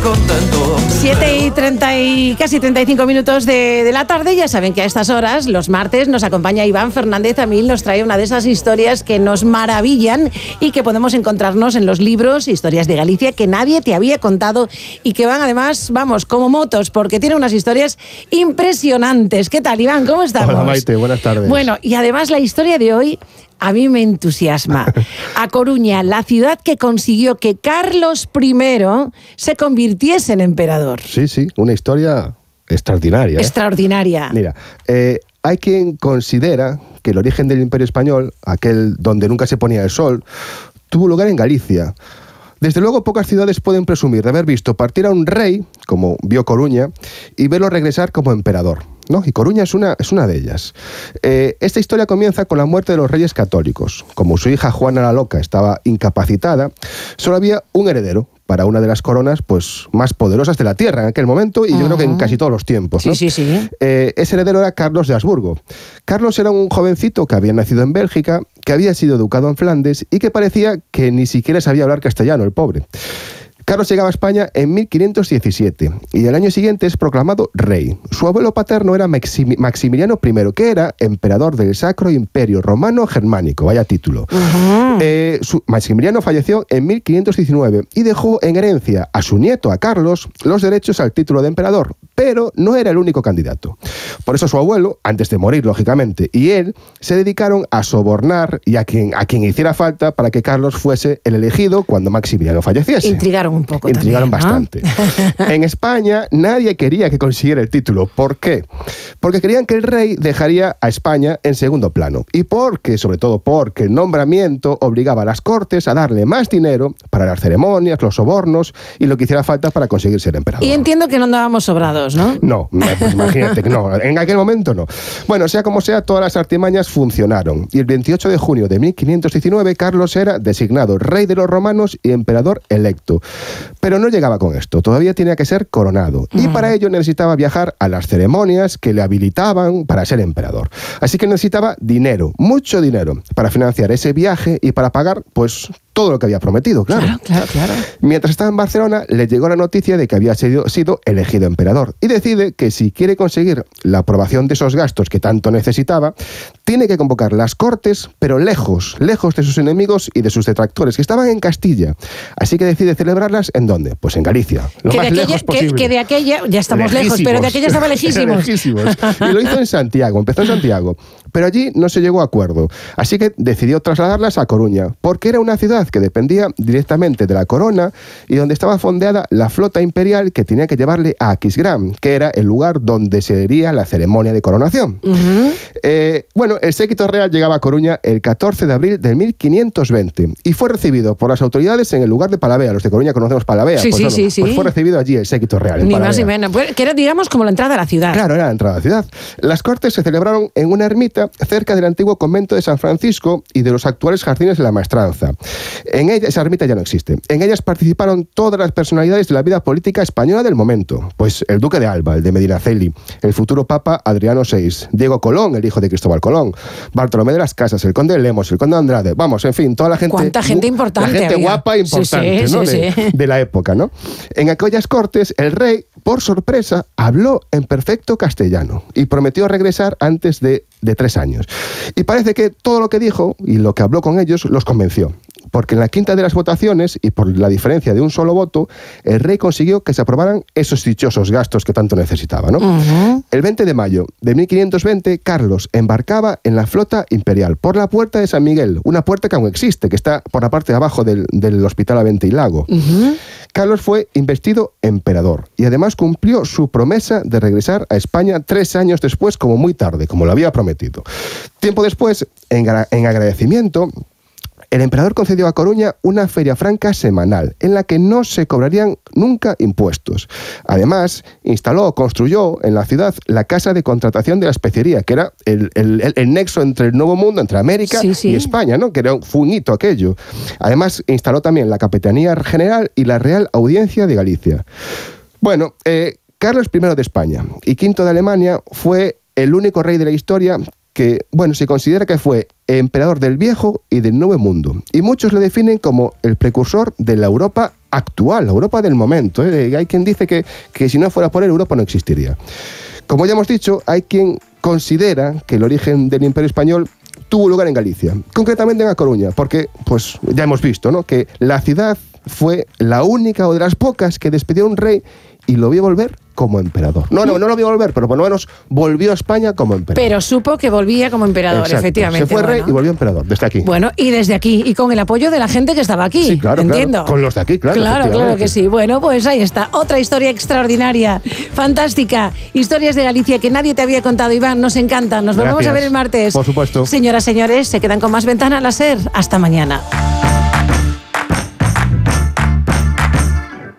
contento. 7 y 30 y casi 35 minutos de, de la tarde. Ya saben que a estas horas, los martes, nos acompaña Iván Fernández Amil. Nos trae una de esas historias que nos maravillan y que podemos encontrarnos en los libros, historias de Galicia, que nadie te había contado y que van además, vamos, como motos, porque tiene unas historias impresionantes. ¿Qué tal, Iván? ¿Cómo estamos? Hola, Maite, buenas tardes. Bueno, y además la historia de hoy a mí me entusiasma. A Coruña, la ciudad que consiguió que Carlos I se convirtiese en emperador. Sí, sí, una historia extraordinaria. ¿eh? Extraordinaria. Mira, eh, hay quien considera que el origen del Imperio Español, aquel donde nunca se ponía el sol, tuvo lugar en Galicia. Desde luego, pocas ciudades pueden presumir de haber visto partir a un rey, como vio Coruña, y verlo regresar como emperador. ¿No? Y Coruña es una, es una de ellas. Eh, esta historia comienza con la muerte de los reyes católicos. Como su hija Juana la Loca estaba incapacitada, solo había un heredero para una de las coronas pues, más poderosas de la tierra en aquel momento y yo creo que en casi todos los tiempos. ¿no? Sí, sí, sí. Eh, ese heredero era Carlos de Habsburgo. Carlos era un jovencito que había nacido en Bélgica, que había sido educado en Flandes y que parecía que ni siquiera sabía hablar castellano, el pobre. Carlos llegaba a España en 1517 y el año siguiente es proclamado rey. Su abuelo paterno era Maximi- Maximiliano I, que era emperador del Sacro Imperio Romano Germánico, vaya título. Eh, su- Maximiliano falleció en 1519 y dejó en herencia a su nieto, a Carlos, los derechos al título de emperador, pero no era el único candidato. Por eso su abuelo, antes de morir, lógicamente, y él se dedicaron a sobornar y a quien, a quien hiciera falta para que Carlos fuese el elegido cuando Maximiliano falleciese. Intrigaron un poco. Intrigaron también, ¿no? bastante. en España nadie quería que consiguiera el título. ¿Por qué? Porque creían que el rey dejaría a España en segundo plano. Y porque, sobre todo porque el nombramiento obligaba a las cortes a darle más dinero para las ceremonias, los sobornos y lo que hiciera falta para conseguir ser emperador. Y entiendo que no andábamos sobrados, ¿no? No, no, pues imagínate no. En aquel momento no. Bueno, sea como sea, todas las artimañas funcionaron. Y el 28 de junio de 1519, Carlos era designado rey de los romanos y emperador electo. Pero no llegaba con esto. Todavía tenía que ser coronado. Y para ello necesitaba viajar a las ceremonias que le habilitaban para ser emperador. Así que necesitaba dinero, mucho dinero, para financiar ese viaje y para pagar, pues, todo lo que había prometido, claro. Claro, claro, claro. Mientras estaba en Barcelona, le llegó la noticia de que había sido, sido elegido emperador y decide que si quiere conseguir la aprobación de esos gastos que tanto necesitaba, tiene que convocar las cortes, pero lejos, lejos de sus enemigos y de sus detractores, que estaban en Castilla. Así que decide celebrarlas en dónde? Pues en Galicia, lo Que más de, aquella, lejos que, posible. que de aquella, ya estamos lejos, pero de aquella estaba lejísimos. Lejísimos. Y lo hizo en Santiago, empezó en Santiago. Pero allí no se llegó a acuerdo. Así que decidió trasladarlas a Coruña, porque era una ciudad que dependía directamente de la corona y donde estaba fondeada la flota imperial que tenía que llevarle a Aquisgrán, que era el lugar donde se haría la ceremonia de coronación. Eh, bueno, el séquito real llegaba a Coruña el 14 de abril de 1520 y fue recibido por las autoridades en el lugar de Palavea. Los de Coruña conocemos Palavea. Sí, pues sí, sí, sí. pues fue recibido allí el séquito real. Ni más ni menos. Pues, Que era, digamos, como la entrada a la ciudad. Claro, era la entrada a la ciudad. Las cortes se celebraron en una ermita cerca del antiguo convento de San Francisco y de los actuales jardines de la Maestranza. En ella, esa ermita ya no existe. En ellas participaron todas las personalidades de la vida política española del momento. Pues el duque de Alba, el de Medinaceli, el futuro papa Adriano VI, Diego Colón, el hijo de Cristóbal Colón, Bartolomé de las Casas, el conde de Lemos, el conde de Andrade, vamos, en fin, toda la gente... Cuánta gente importante La gente había. guapa e importante, sí, ¿no? sí, de, de la época, ¿no? En aquellas cortes, el rey, por sorpresa, habló en perfecto castellano y prometió regresar antes de, de tres años. Y parece que todo lo que dijo y lo que habló con ellos los convenció. Porque en la quinta de las votaciones, y por la diferencia de un solo voto, el rey consiguió que se aprobaran esos dichosos gastos que tanto necesitaba. ¿no? El 20 de mayo de 1520, Carlos embarcaba en la flota imperial por la puerta de San Miguel, una puerta que aún existe, que está por la parte de abajo del, del Hospital Avente y Lago. Carlos fue investido emperador y además cumplió su promesa de regresar a España tres años después, como muy tarde, como lo había prometido. Tiempo después, en, gra- en agradecimiento, el emperador concedió a Coruña una feria franca semanal en la que no se cobrarían nunca impuestos. Además, instaló o construyó en la ciudad la casa de contratación de la especería, que era el, el- el- el nexo entre el Nuevo Mundo, entre América Sí, sí. y España, ¿no? que era un, fue un hito aquello. Además, instaló también la Capitanía General y la Real Audiencia de Galicia. Bueno, eh, Carlos I de España y V de Alemania fue el único rey de la historia que, bueno, se considera que fue emperador del Viejo y del Nuevo Mundo. Y muchos le definen como el precursor de la Europa actual, la Europa del momento. ¿eh? Hay quien dice que, que si no fuera por él, Europa no existiría. Como ya hemos dicho, hay quien considera que el origen del Imperio Español tuvo lugar en Galicia, concretamente en A Coruña, porque pues ya hemos visto, ¿no? que la ciudad fue la única o de las pocas que despidió a un rey y lo vio volver como emperador. No, no, no lo vio volver, pero por lo menos volvió a España como emperador. Pero supo que volvía como emperador, Exacto. efectivamente. Se fue rey bueno. y volvió emperador, desde aquí. Bueno, y desde aquí, y con el apoyo de la gente que estaba aquí. Sí, claro, entiendo. claro. Con los de aquí, claro, Claro, claro que sí. Bueno, pues ahí está. Otra historia extraordinaria, fantástica. Historias de Galicia que nadie te había contado, Iván. Nos encantan. Nos volvemos a ver el martes. Por supuesto. Señoras, señores, se quedan con más ventana a la ser. Hasta mañana.